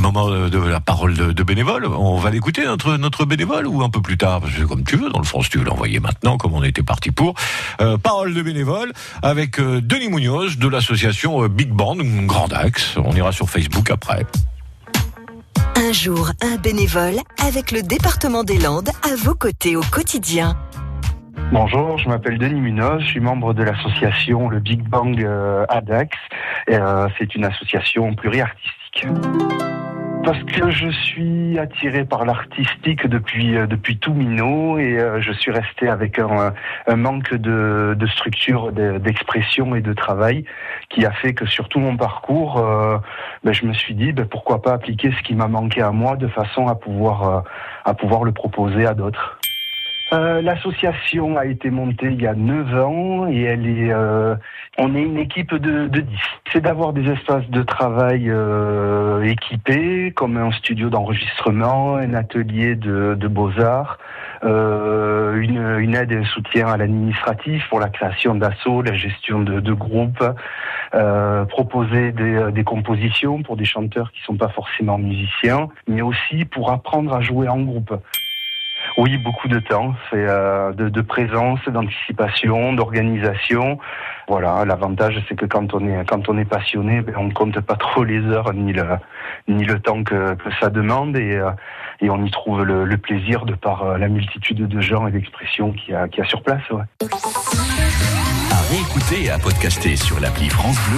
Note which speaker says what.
Speaker 1: Moment de la parole de, de bénévole. On va l'écouter, notre, notre bénévole, ou un peu plus tard Parce que comme tu veux, dans le fond, si tu veux l'envoyer maintenant, comme on était parti pour. Euh, parole de bénévole avec euh, Denis Munoz de l'association euh, Big Band, Grand Axe. On ira sur Facebook après.
Speaker 2: Un jour, un bénévole avec le département des Landes à vos côtés au quotidien.
Speaker 3: Bonjour, je m'appelle Denis Munoz, je suis membre de l'association le Big Bang euh, ADAX. Euh, c'est une association pluriartistique. Parce que je suis attiré par l'artistique depuis euh, depuis tout minot et euh, je suis resté avec un, manque de, structure, de- d'expression et de travail qui a fait que sur tout mon parcours, euh, ben, je me suis dit ben, pourquoi pas appliquer ce qui m'a manqué à moi de façon à pouvoir à pouvoir le proposer à d'autres. Euh, L'association a été montée il y a 9 ans et elle est, euh, on est une équipe de, de 10. C'est d'avoir des espaces de travail euh, équipés, comme un studio d'enregistrement, un atelier de, de beaux-arts, euh, une, une aide et un soutien à l'administratif pour la création d'assauts, la gestion de, de groupes, euh, proposer des, des compositions pour des chanteurs qui sont pas forcément musiciens, mais aussi pour apprendre à jouer en groupe. Oui, beaucoup de temps, c'est euh, de, présence, d'anticipation, d'organisation. Voilà, l'avantage c'est que quand on est quand on est passionné, ben, on ne compte pas trop les heures ni le temps que, ça demande et euh, et on y trouve le, plaisir de par euh, la multitude de gens et d'expressions qu'il y a sur place.
Speaker 4: À réécouter et à podcaster sur l'appli France Bleu